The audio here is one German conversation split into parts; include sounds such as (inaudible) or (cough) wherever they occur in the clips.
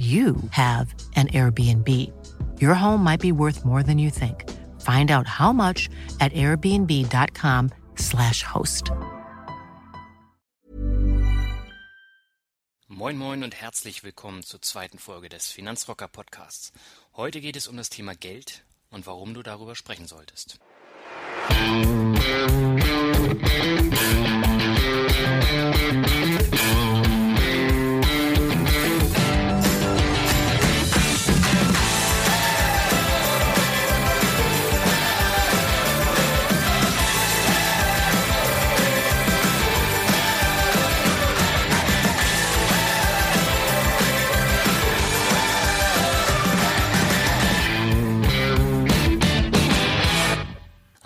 you have an Airbnb. Your home might be worth more than you think. Find out how much at airbnb.com/slash host. Moin Moin und herzlich willkommen zur zweiten Folge des Finanzrocker Podcasts. Heute geht es um das Thema Geld und warum du darüber sprechen solltest.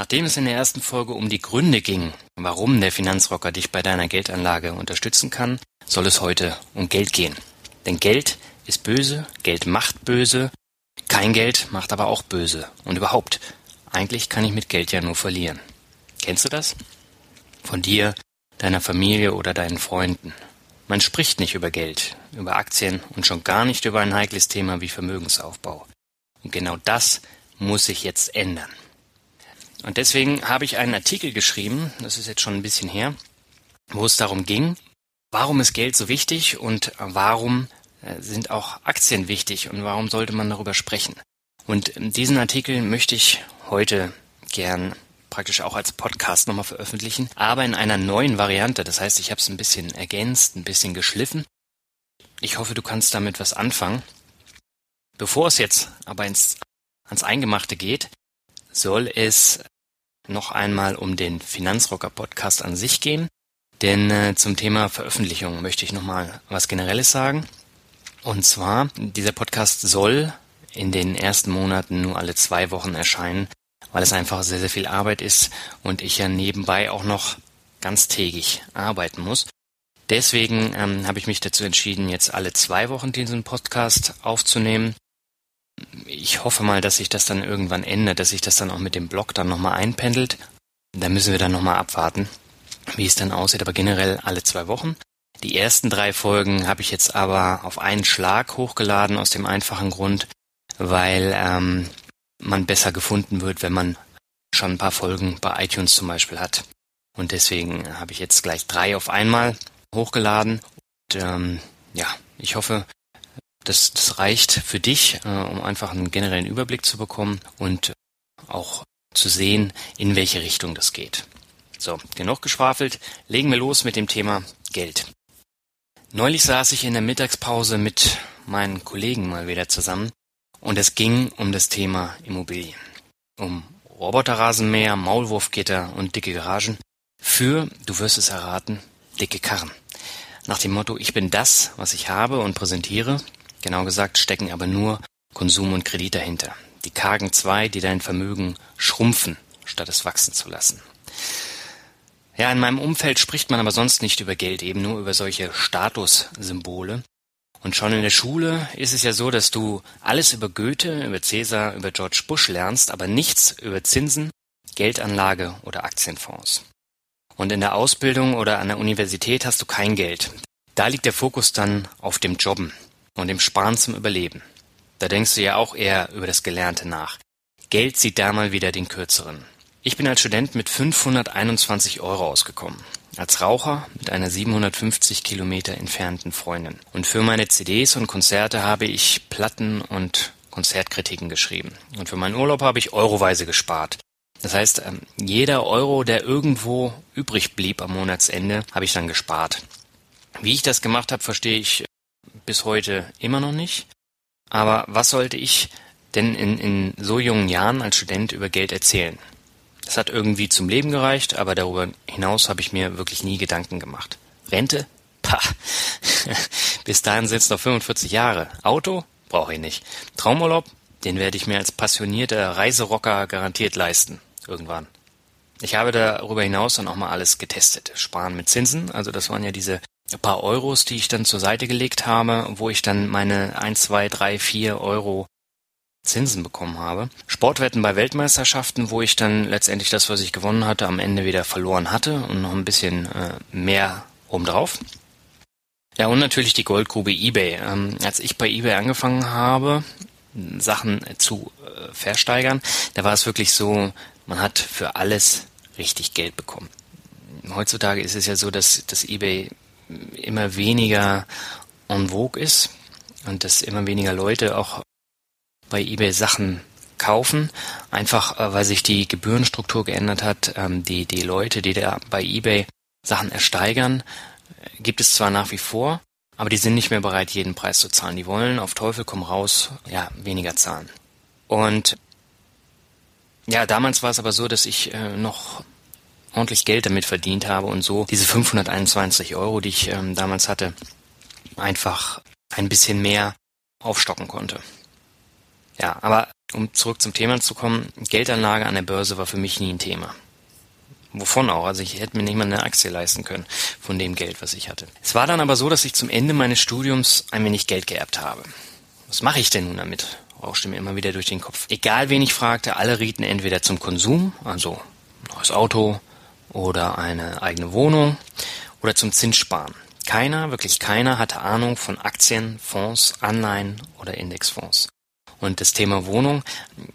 Nachdem es in der ersten Folge um die Gründe ging, warum der Finanzrocker dich bei deiner Geldanlage unterstützen kann, soll es heute um Geld gehen. Denn Geld ist böse, Geld macht böse, kein Geld macht aber auch böse. Und überhaupt, eigentlich kann ich mit Geld ja nur verlieren. Kennst du das? Von dir, deiner Familie oder deinen Freunden. Man spricht nicht über Geld, über Aktien und schon gar nicht über ein heikles Thema wie Vermögensaufbau. Und genau das muss sich jetzt ändern. Und deswegen habe ich einen Artikel geschrieben, das ist jetzt schon ein bisschen her, wo es darum ging, warum ist Geld so wichtig und warum äh, sind auch Aktien wichtig und warum sollte man darüber sprechen. Und diesen Artikel möchte ich heute gern praktisch auch als Podcast nochmal veröffentlichen, aber in einer neuen Variante. Das heißt, ich habe es ein bisschen ergänzt, ein bisschen geschliffen. Ich hoffe, du kannst damit was anfangen. Bevor es jetzt aber ins, ans Eingemachte geht, soll es noch einmal um den Finanzrocker Podcast an sich gehen. Denn äh, zum Thema Veröffentlichung möchte ich nochmal was Generelles sagen. Und zwar, dieser Podcast soll in den ersten Monaten nur alle zwei Wochen erscheinen, weil es einfach sehr, sehr viel Arbeit ist und ich ja nebenbei auch noch ganztägig arbeiten muss. Deswegen ähm, habe ich mich dazu entschieden, jetzt alle zwei Wochen diesen Podcast aufzunehmen ich hoffe mal, dass sich das dann irgendwann ändert, dass sich das dann auch mit dem Blog dann nochmal einpendelt. Da müssen wir dann nochmal abwarten, wie es dann aussieht, aber generell alle zwei Wochen. Die ersten drei Folgen habe ich jetzt aber auf einen Schlag hochgeladen, aus dem einfachen Grund, weil ähm, man besser gefunden wird, wenn man schon ein paar Folgen bei iTunes zum Beispiel hat. Und deswegen habe ich jetzt gleich drei auf einmal hochgeladen. Und, ähm, ja, ich hoffe, das, das reicht für dich, äh, um einfach einen generellen Überblick zu bekommen und auch zu sehen, in welche Richtung das geht. So, genug geschwafelt, legen wir los mit dem Thema Geld. Neulich saß ich in der Mittagspause mit meinen Kollegen mal wieder zusammen und es ging um das Thema Immobilien. Um Roboterrasenmäher, Maulwurfgitter und dicke Garagen für, du wirst es erraten, dicke Karren. Nach dem Motto, ich bin das, was ich habe und präsentiere Genau gesagt stecken aber nur Konsum und Kredit dahinter. Die kargen zwei, die dein Vermögen schrumpfen, statt es wachsen zu lassen. Ja, in meinem Umfeld spricht man aber sonst nicht über Geld, eben nur über solche Statussymbole. Und schon in der Schule ist es ja so, dass du alles über Goethe, über Cäsar, über George Bush lernst, aber nichts über Zinsen, Geldanlage oder Aktienfonds. Und in der Ausbildung oder an der Universität hast du kein Geld. Da liegt der Fokus dann auf dem Jobben, und dem Sparen zum Überleben. Da denkst du ja auch eher über das Gelernte nach. Geld zieht da mal wieder den kürzeren. Ich bin als Student mit 521 Euro ausgekommen. Als Raucher mit einer 750 Kilometer entfernten Freundin. Und für meine CDs und Konzerte habe ich Platten und Konzertkritiken geschrieben. Und für meinen Urlaub habe ich euroweise gespart. Das heißt, ähm, jeder Euro, der irgendwo übrig blieb am Monatsende, habe ich dann gespart. Wie ich das gemacht habe, verstehe ich bis heute immer noch nicht. Aber was sollte ich denn in, in so jungen Jahren als Student über Geld erzählen? Das hat irgendwie zum Leben gereicht, aber darüber hinaus habe ich mir wirklich nie Gedanken gemacht. Rente? Pah. (laughs) Bis dahin sind es noch 45 Jahre. Auto? brauche ich nicht. Traumurlaub, den werde ich mir als passionierter Reiserocker garantiert leisten. Irgendwann. Ich habe darüber hinaus dann auch mal alles getestet. Sparen mit Zinsen, also das waren ja diese paar Euros, die ich dann zur Seite gelegt habe, wo ich dann meine 1, 2, 3, 4 Euro Zinsen bekommen habe. Sportwetten bei Weltmeisterschaften, wo ich dann letztendlich das, was ich gewonnen hatte, am Ende wieder verloren hatte und noch ein bisschen äh, mehr obendrauf. Ja, und natürlich die Goldgrube eBay. Ähm, als ich bei eBay angefangen habe, Sachen zu äh, versteigern, da war es wirklich so, man hat für alles richtig Geld bekommen. Heutzutage ist es ja so, dass, dass eBay immer weniger en vogue ist und dass immer weniger Leute auch bei eBay Sachen kaufen, einfach äh, weil sich die Gebührenstruktur geändert hat. Ähm, die, die Leute, die da bei eBay Sachen ersteigern, gibt es zwar nach wie vor, aber die sind nicht mehr bereit, jeden Preis zu zahlen. Die wollen auf Teufel komm raus, ja, weniger zahlen. Und ja, damals war es aber so, dass ich äh, noch ordentlich Geld damit verdient habe und so diese 521 Euro, die ich ähm, damals hatte, einfach ein bisschen mehr aufstocken konnte. Ja, aber um zurück zum Thema zu kommen, Geldanlage an der Börse war für mich nie ein Thema. Wovon auch? Also ich hätte mir nicht mal eine Aktie leisten können von dem Geld, was ich hatte. Es war dann aber so, dass ich zum Ende meines Studiums ein wenig Geld geerbt habe. Was mache ich denn nun damit? Rauschte mir immer wieder durch den Kopf. Egal wen ich fragte, alle rieten entweder zum Konsum, also neues Auto oder eine eigene Wohnung, oder zum Zinssparen. Keiner, wirklich keiner hatte Ahnung von Aktien, Fonds, Anleihen oder Indexfonds. Und das Thema Wohnung,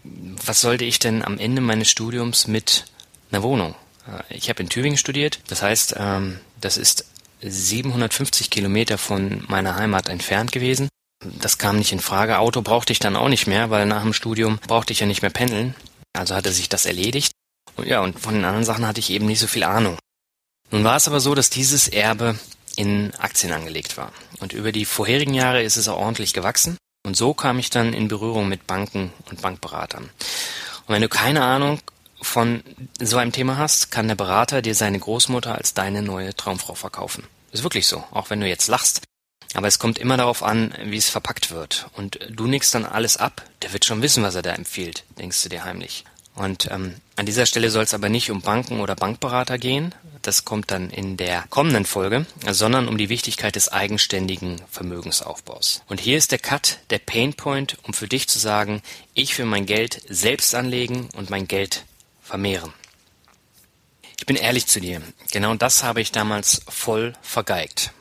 was sollte ich denn am Ende meines Studiums mit einer Wohnung? Äh, ich habe in Tübingen studiert, das heißt, ähm, das ist 750 Kilometer von meiner Heimat entfernt gewesen. Das kam nicht in Frage. Auto brauchte ich dann auch nicht mehr, weil nach dem Studium brauchte ich ja nicht mehr pendeln. Also hatte sich das erledigt. Ja, und von den anderen Sachen hatte ich eben nicht so viel Ahnung. Nun war es aber so, dass dieses Erbe in Aktien angelegt war. Und über die vorherigen Jahre ist es auch ordentlich gewachsen. Und so kam ich dann in Berührung mit Banken und Bankberatern. Und wenn du keine Ahnung von so einem Thema hast, kann der Berater dir seine Großmutter als deine neue Traumfrau verkaufen. Ist wirklich so, auch wenn du jetzt lachst. Aber es kommt immer darauf an, wie es verpackt wird. Und du nickst dann alles ab, der wird schon wissen, was er da empfiehlt, denkst du dir heimlich. Und ähm, an dieser Stelle soll es aber nicht um Banken oder Bankberater gehen, das kommt dann in der kommenden Folge, sondern um die Wichtigkeit des eigenständigen Vermögensaufbaus. Und hier ist der Cut, der Painpoint, um für dich zu sagen, ich will mein Geld selbst anlegen und mein Geld vermehren. Ich bin ehrlich zu dir, genau das habe ich damals voll vergeigt.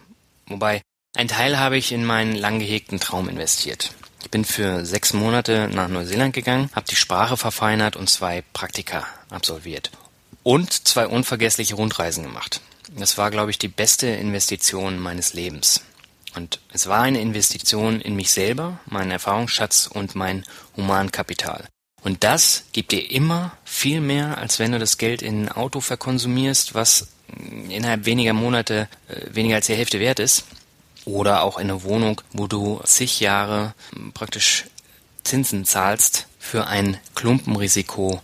Wobei, ein Teil habe ich in meinen lang gehegten Traum investiert. Ich bin für sechs Monate nach Neuseeland gegangen, habe die Sprache verfeinert und zwei Praktika absolviert. Und zwei unvergessliche Rundreisen gemacht. Das war, glaube ich, die beste Investition meines Lebens. Und es war eine Investition in mich selber, meinen Erfahrungsschatz und mein Humankapital. Und das gibt dir immer viel mehr, als wenn du das Geld in ein Auto verkonsumierst, was innerhalb weniger Monate äh, weniger als die Hälfte wert ist. Oder auch in eine Wohnung, wo du zig Jahre hm, praktisch Zinsen zahlst für ein Klumpenrisiko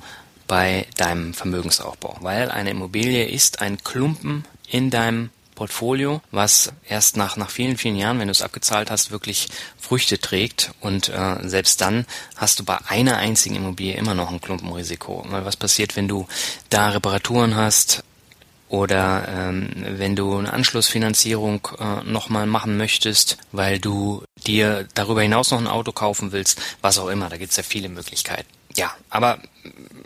bei deinem Vermögensaufbau. Weil eine Immobilie ist ein Klumpen in deinem Portfolio, was erst nach, nach vielen, vielen Jahren, wenn du es abgezahlt hast, wirklich Früchte trägt. Und äh, selbst dann hast du bei einer einzigen Immobilie immer noch ein Klumpenrisiko. Weil was passiert, wenn du da Reparaturen hast oder ähm, wenn du eine Anschlussfinanzierung äh, nochmal machen möchtest, weil du dir darüber hinaus noch ein Auto kaufen willst, was auch immer, da gibt's ja viele Möglichkeiten. Ja, aber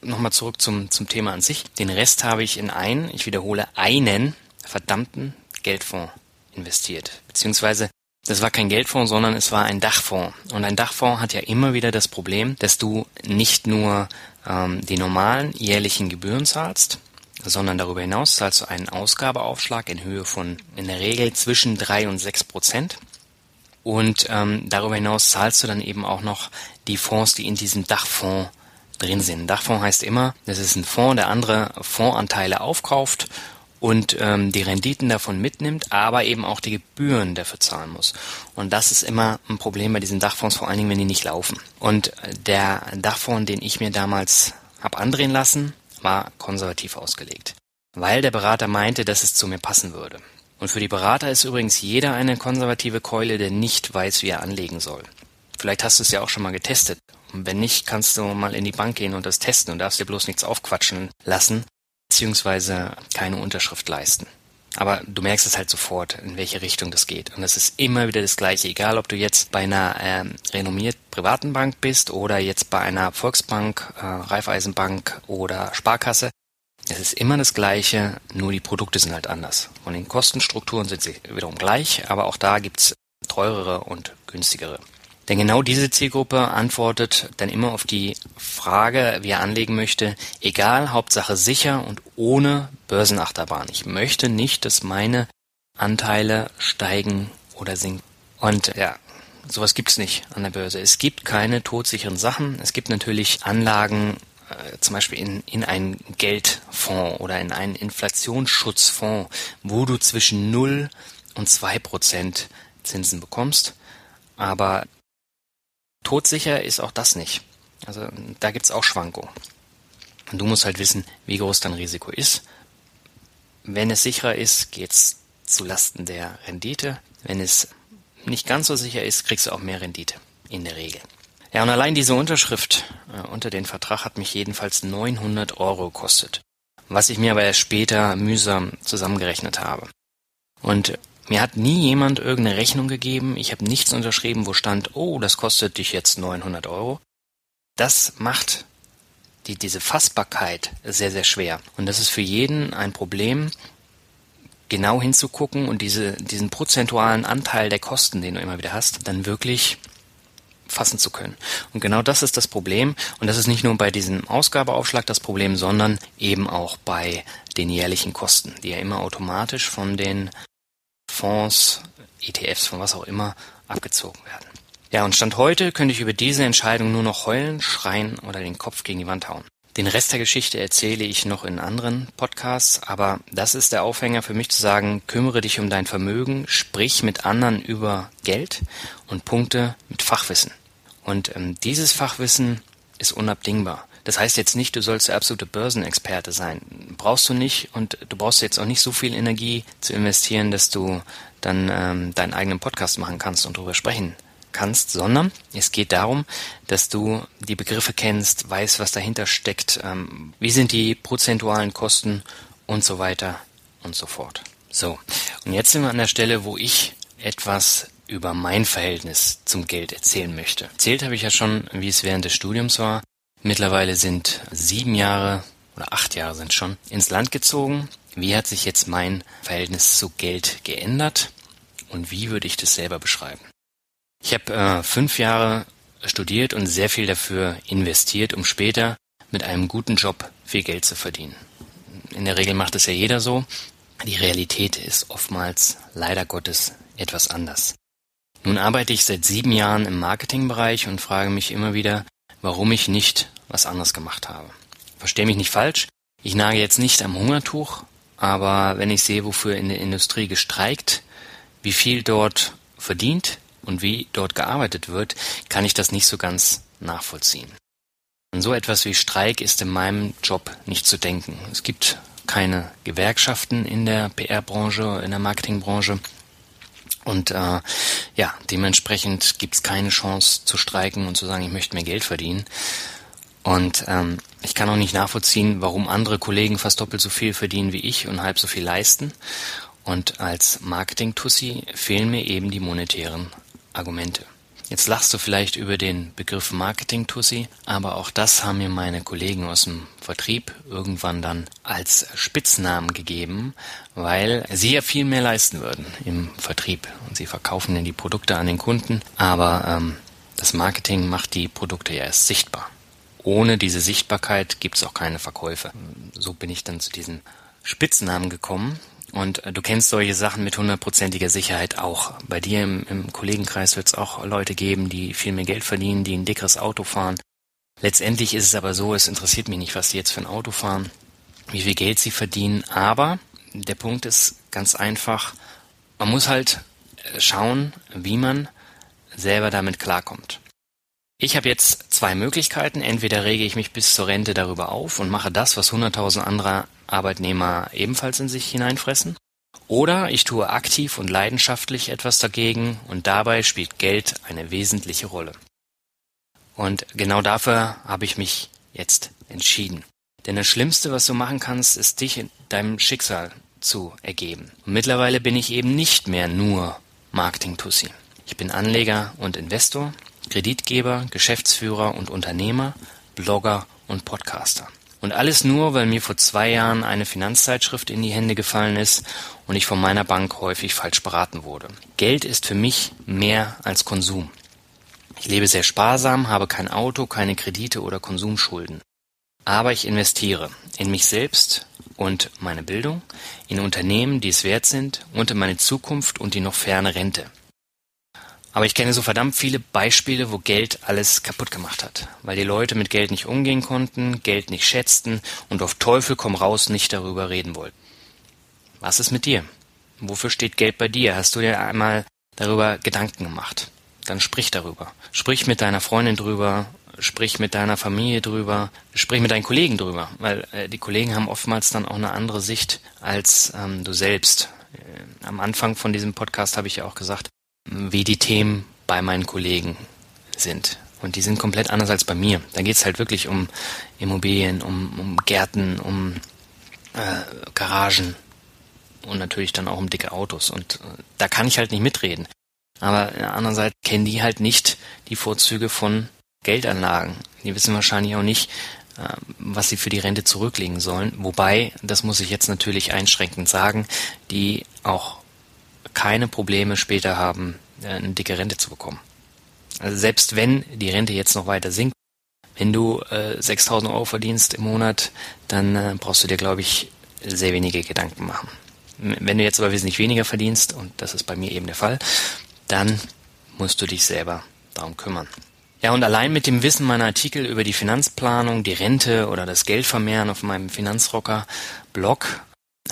nochmal zurück zum, zum Thema an sich. Den Rest habe ich in einen, ich wiederhole, einen verdammten Geldfonds investiert. Beziehungsweise das war kein Geldfonds, sondern es war ein Dachfonds. Und ein Dachfonds hat ja immer wieder das Problem, dass du nicht nur ähm, die normalen jährlichen Gebühren zahlst, sondern darüber hinaus zahlst du einen Ausgabeaufschlag in Höhe von in der Regel zwischen drei und sechs Prozent. Und ähm, darüber hinaus zahlst du dann eben auch noch die Fonds, die in diesem Dachfonds drin sind. Dachfonds heißt immer, das ist ein Fonds, der andere Fondsanteile aufkauft und ähm, die Renditen davon mitnimmt, aber eben auch die Gebühren dafür zahlen muss. Und das ist immer ein Problem bei diesen Dachfonds, vor allen Dingen, wenn die nicht laufen. Und der Dachfonds, den ich mir damals hab andrehen lassen, war konservativ ausgelegt, weil der Berater meinte, dass es zu mir passen würde. Und für die Berater ist übrigens jeder eine konservative Keule, der nicht weiß, wie er anlegen soll. Vielleicht hast du es ja auch schon mal getestet. Und wenn nicht, kannst du mal in die Bank gehen und das testen und darfst dir bloß nichts aufquatschen lassen, beziehungsweise keine Unterschrift leisten. Aber du merkst es halt sofort, in welche Richtung das geht. Und es ist immer wieder das Gleiche, egal ob du jetzt bei einer ähm, renommiert privaten Bank bist oder jetzt bei einer Volksbank, äh, Raiffeisenbank oder Sparkasse. Es ist immer das Gleiche, nur die Produkte sind halt anders. Von den Kostenstrukturen sind sie wiederum gleich, aber auch da gibt's teurere und günstigere. Denn genau diese Zielgruppe antwortet dann immer auf die Frage, wie er anlegen möchte, egal, Hauptsache sicher und ohne Börsenachterbahn. Ich möchte nicht, dass meine Anteile steigen oder sinken. Und ja, sowas gibt's nicht an der Börse. Es gibt keine todsicheren Sachen. Es gibt natürlich Anlagen, äh, zum Beispiel in, in einen Geldfonds oder in einen Inflationsschutzfonds, wo du zwischen 0 und 2 Prozent Zinsen bekommst. Aber Todsicher ist auch das nicht. Also da gibt's auch Schwankungen. Und du musst halt wissen, wie groß dein Risiko ist. Wenn es sicherer ist, geht's zu Lasten der Rendite. Wenn es nicht ganz so sicher ist, kriegst du auch mehr Rendite. In der Regel. Ja, und allein diese Unterschrift äh, unter den Vertrag hat mich jedenfalls 900 Euro gekostet. Was ich mir aber erst später mühsam zusammengerechnet habe. Und mir hat nie jemand irgendeine Rechnung gegeben, ich habe nichts unterschrieben, wo stand, oh, das kostet dich jetzt 900 Euro. Das macht die, diese Fassbarkeit sehr, sehr schwer. Und das ist für jeden ein Problem, genau hinzugucken und diese, diesen prozentualen Anteil der Kosten, den du immer wieder hast, dann wirklich fassen zu können. Und genau das ist das Problem. Und das ist nicht nur bei diesem Ausgabeaufschlag das Problem, sondern eben auch bei den jährlichen Kosten, die ja immer automatisch von den Fonds, ETFs, von was auch immer, abgezogen werden. Ja, und Stand heute könnte ich über diese Entscheidung nur noch heulen, schreien oder den Kopf gegen die Wand hauen. Den Rest der Geschichte erzähle ich noch in anderen Podcasts, aber das ist der Aufhänger für mich zu sagen, kümmere dich um dein Vermögen, sprich mit anderen über Geld und Punkte mit Fachwissen. Und ähm, dieses Fachwissen ist unabdingbar. Das heißt jetzt nicht, du sollst der absolute Börsenexperte sein. Brauchst du nicht und du brauchst jetzt auch nicht so viel Energie zu investieren, dass du dann ähm, deinen eigenen Podcast machen kannst und darüber sprechen kannst, sondern es geht darum, dass du die Begriffe kennst, weißt, was dahinter steckt, ähm, wie sind die prozentualen Kosten und so weiter und so fort. So, und jetzt sind wir an der Stelle, wo ich etwas über mein Verhältnis zum Geld erzählen möchte. Erzählt habe ich ja schon, wie es während des Studiums war. Mittlerweile sind sieben Jahre oder acht Jahre sind schon ins Land gezogen. Wie hat sich jetzt mein Verhältnis zu Geld geändert und wie würde ich das selber beschreiben? Ich habe äh, fünf Jahre studiert und sehr viel dafür investiert, um später mit einem guten Job viel Geld zu verdienen. In der Regel macht es ja jeder so. Die Realität ist oftmals leider Gottes etwas anders. Nun arbeite ich seit sieben Jahren im Marketingbereich und frage mich immer wieder, warum ich nicht was anderes gemacht habe. Verstehe mich nicht falsch, ich nage jetzt nicht am Hungertuch, aber wenn ich sehe, wofür in der Industrie gestreikt, wie viel dort verdient und wie dort gearbeitet wird, kann ich das nicht so ganz nachvollziehen. An so etwas wie Streik ist in meinem Job nicht zu denken. Es gibt keine Gewerkschaften in der PR-Branche, in der Marketingbranche. Und äh, ja, dementsprechend gibt es keine Chance zu streiken und zu sagen, ich möchte mehr Geld verdienen. Und ähm, ich kann auch nicht nachvollziehen, warum andere Kollegen fast doppelt so viel verdienen wie ich und halb so viel leisten. Und als Marketing-Tussi fehlen mir eben die monetären Argumente. Jetzt lachst du vielleicht über den Begriff Marketing-Tussi, aber auch das haben mir meine Kollegen aus dem Vertrieb irgendwann dann als Spitznamen gegeben, weil sie ja viel mehr leisten würden im Vertrieb. Und sie verkaufen dann die Produkte an den Kunden, aber ähm, das Marketing macht die Produkte ja erst sichtbar. Ohne diese Sichtbarkeit gibt es auch keine Verkäufe. So bin ich dann zu diesen Spitznamen gekommen, und äh, du kennst solche Sachen mit hundertprozentiger Sicherheit auch. Bei dir im, im Kollegenkreis wird es auch Leute geben, die viel mehr Geld verdienen, die ein dickeres Auto fahren. Letztendlich ist es aber so, es interessiert mich nicht, was sie jetzt für ein Auto fahren, wie viel Geld sie verdienen. Aber der Punkt ist ganz einfach, man muss halt äh, schauen, wie man selber damit klarkommt. Ich habe jetzt zwei Möglichkeiten. Entweder rege ich mich bis zur Rente darüber auf und mache das, was hunderttausend andere Arbeitnehmer ebenfalls in sich hineinfressen. Oder ich tue aktiv und leidenschaftlich etwas dagegen und dabei spielt Geld eine wesentliche Rolle. Und genau dafür habe ich mich jetzt entschieden. Denn das Schlimmste, was du machen kannst, ist dich in deinem Schicksal zu ergeben. Und mittlerweile bin ich eben nicht mehr nur Marketing-Tussi. Ich bin Anleger und Investor, Kreditgeber, Geschäftsführer und Unternehmer, Blogger und Podcaster. Und alles nur, weil mir vor zwei Jahren eine Finanzzeitschrift in die Hände gefallen ist und ich von meiner Bank häufig falsch beraten wurde. Geld ist für mich mehr als Konsum. Ich lebe sehr sparsam, habe kein Auto, keine Kredite oder Konsumschulden. Aber ich investiere in mich selbst und meine Bildung, in Unternehmen, die es wert sind und in meine Zukunft und die noch ferne Rente. Aber ich kenne so verdammt viele Beispiele, wo Geld alles kaputt gemacht hat, weil die Leute mit Geld nicht umgehen konnten, Geld nicht schätzten und auf Teufel komm raus nicht darüber reden wollten. Was ist mit dir? Wofür steht Geld bei dir? Hast du dir einmal darüber Gedanken gemacht? Dann sprich darüber. Sprich mit deiner Freundin drüber, sprich mit deiner Familie drüber, sprich mit deinen Kollegen drüber, weil äh, die Kollegen haben oftmals dann auch eine andere Sicht als ähm, du selbst. Äh, am Anfang von diesem Podcast habe ich ja auch gesagt, wie die Themen bei meinen Kollegen sind. Und die sind komplett anders als bei mir. Da geht es halt wirklich um Immobilien, um, um Gärten, um äh, Garagen und natürlich dann auch um dicke Autos. Und äh, da kann ich halt nicht mitreden. Aber in der anderen Seite kennen die halt nicht die Vorzüge von Geldanlagen. Die wissen wahrscheinlich auch nicht, äh, was sie für die Rente zurücklegen sollen. Wobei, das muss ich jetzt natürlich einschränkend sagen, die auch keine Probleme später haben, äh, eine dicke Rente zu bekommen. Also selbst wenn die Rente jetzt noch weiter sinkt, wenn du äh, 6000 Euro verdienst im Monat, dann äh, brauchst du dir, glaube ich, sehr wenige Gedanken machen. Wenn du jetzt aber wesentlich weniger verdienst, und das ist bei mir eben der Fall, dann musst du dich selber darum kümmern. Ja, und allein mit dem Wissen meiner Artikel über die Finanzplanung, die Rente oder das Geldvermehren auf meinem Finanzrocker-Blog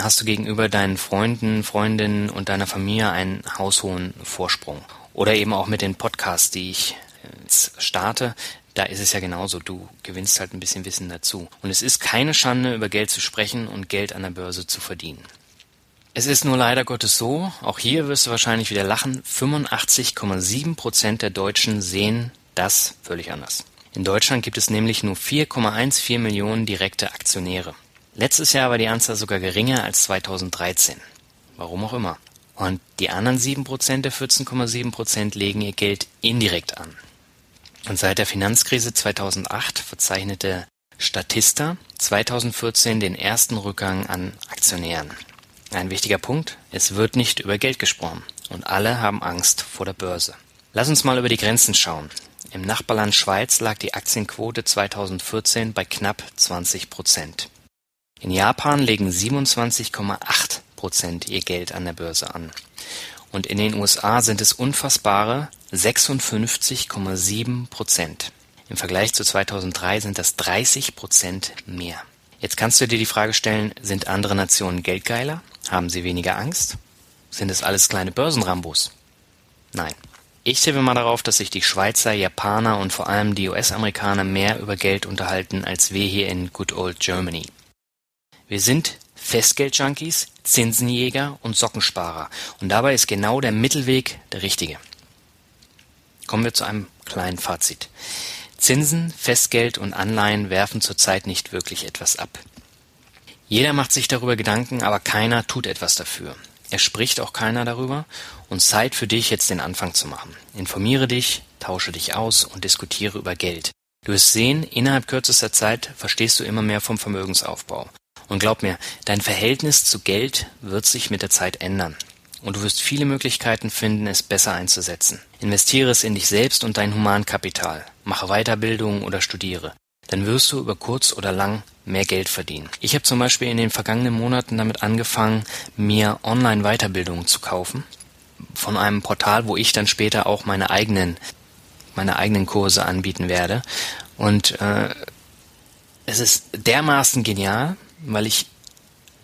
hast du gegenüber deinen Freunden, Freundinnen und deiner Familie einen haushohen Vorsprung. Oder eben auch mit den Podcasts, die ich jetzt starte, da ist es ja genauso. Du gewinnst halt ein bisschen Wissen dazu. Und es ist keine Schande, über Geld zu sprechen und Geld an der Börse zu verdienen. Es ist nur leider Gottes so, auch hier wirst du wahrscheinlich wieder lachen, 85,7 Prozent der Deutschen sehen das völlig anders. In Deutschland gibt es nämlich nur 4,14 Millionen direkte Aktionäre. Letztes Jahr war die Anzahl sogar geringer als 2013. Warum auch immer. Und die anderen 7% der 14,7% legen ihr Geld indirekt an. Und seit der Finanzkrise 2008 verzeichnete Statista 2014 den ersten Rückgang an Aktionären. Ein wichtiger Punkt, es wird nicht über Geld gesprochen und alle haben Angst vor der Börse. Lass uns mal über die Grenzen schauen. Im Nachbarland Schweiz lag die Aktienquote 2014 bei knapp 20 Prozent. In Japan legen 27,8 Prozent ihr Geld an der Börse an. Und in den USA sind es unfassbare 56,7 Prozent. Im Vergleich zu 2003 sind das 30 Prozent mehr. Jetzt kannst du dir die Frage stellen, sind andere Nationen geldgeiler? Haben sie weniger Angst? Sind es alles kleine Börsenrambos? Nein. Ich tippe mal darauf, dass sich die Schweizer, Japaner und vor allem die US-Amerikaner mehr über Geld unterhalten als wir hier in Good Old Germany. Wir sind Festgeldjunkies, Zinsenjäger und Sockensparer. Und dabei ist genau der Mittelweg der richtige. Kommen wir zu einem kleinen Fazit. Zinsen, Festgeld und Anleihen werfen zurzeit nicht wirklich etwas ab. Jeder macht sich darüber Gedanken, aber keiner tut etwas dafür. Es spricht auch keiner darüber und Zeit für dich, jetzt den Anfang zu machen. Informiere dich, tausche dich aus und diskutiere über Geld. Du wirst sehen, innerhalb kürzester Zeit verstehst du immer mehr vom Vermögensaufbau. Und glaub mir, dein Verhältnis zu Geld wird sich mit der Zeit ändern. Und du wirst viele Möglichkeiten finden, es besser einzusetzen. Investiere es in dich selbst und dein Humankapital. Mache Weiterbildung oder studiere. Dann wirst du über kurz oder lang mehr Geld verdienen. Ich habe zum Beispiel in den vergangenen Monaten damit angefangen, mir Online-Weiterbildungen zu kaufen. Von einem Portal, wo ich dann später auch meine eigenen, meine eigenen Kurse anbieten werde. Und äh, es ist dermaßen genial, weil ich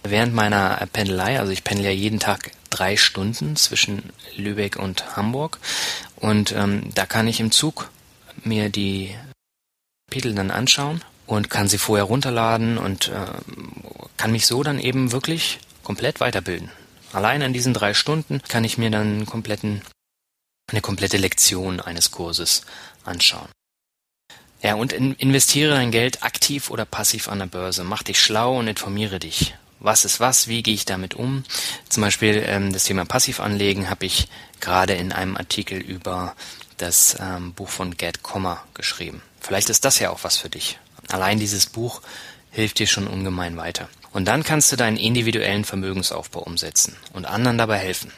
während meiner Pendelei, also ich pendel ja jeden Tag drei Stunden zwischen Lübeck und Hamburg und ähm, da kann ich im Zug mir die Kapitel dann anschauen und kann sie vorher runterladen und äh, kann mich so dann eben wirklich komplett weiterbilden. Allein an diesen drei Stunden kann ich mir dann einen kompletten, eine komplette Lektion eines Kurses anschauen. Ja, und in, investiere dein Geld aktiv oder passiv an der Börse. Mach dich schlau und informiere dich. Was ist was? Wie gehe ich damit um? Zum Beispiel ähm, das Thema Passivanlegen habe ich gerade in einem Artikel über das ähm, Buch von Gerd Kommer geschrieben. Vielleicht ist das ja auch was für dich. Allein dieses Buch hilft dir schon ungemein weiter. Und dann kannst du deinen individuellen Vermögensaufbau umsetzen und anderen dabei helfen.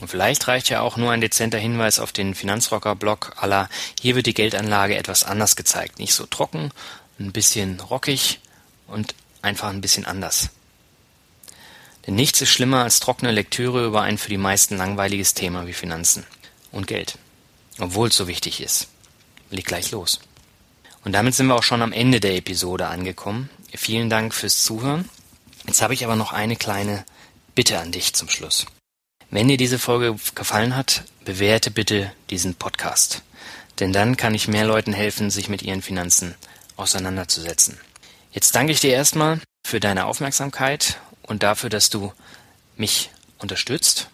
Und vielleicht reicht ja auch nur ein dezenter Hinweis auf den Finanzrocker-Blog aller hier wird die Geldanlage etwas anders gezeigt. Nicht so trocken, ein bisschen rockig und einfach ein bisschen anders. Denn nichts ist schlimmer als trockene Lektüre über ein für die meisten langweiliges Thema wie Finanzen und Geld. Obwohl es so wichtig ist. Leg gleich los. Und damit sind wir auch schon am Ende der Episode angekommen. Vielen Dank fürs Zuhören. Jetzt habe ich aber noch eine kleine Bitte an dich zum Schluss. Wenn dir diese Folge gefallen hat, bewerte bitte diesen Podcast. Denn dann kann ich mehr Leuten helfen, sich mit ihren Finanzen auseinanderzusetzen. Jetzt danke ich dir erstmal für deine Aufmerksamkeit und dafür, dass du mich unterstützt.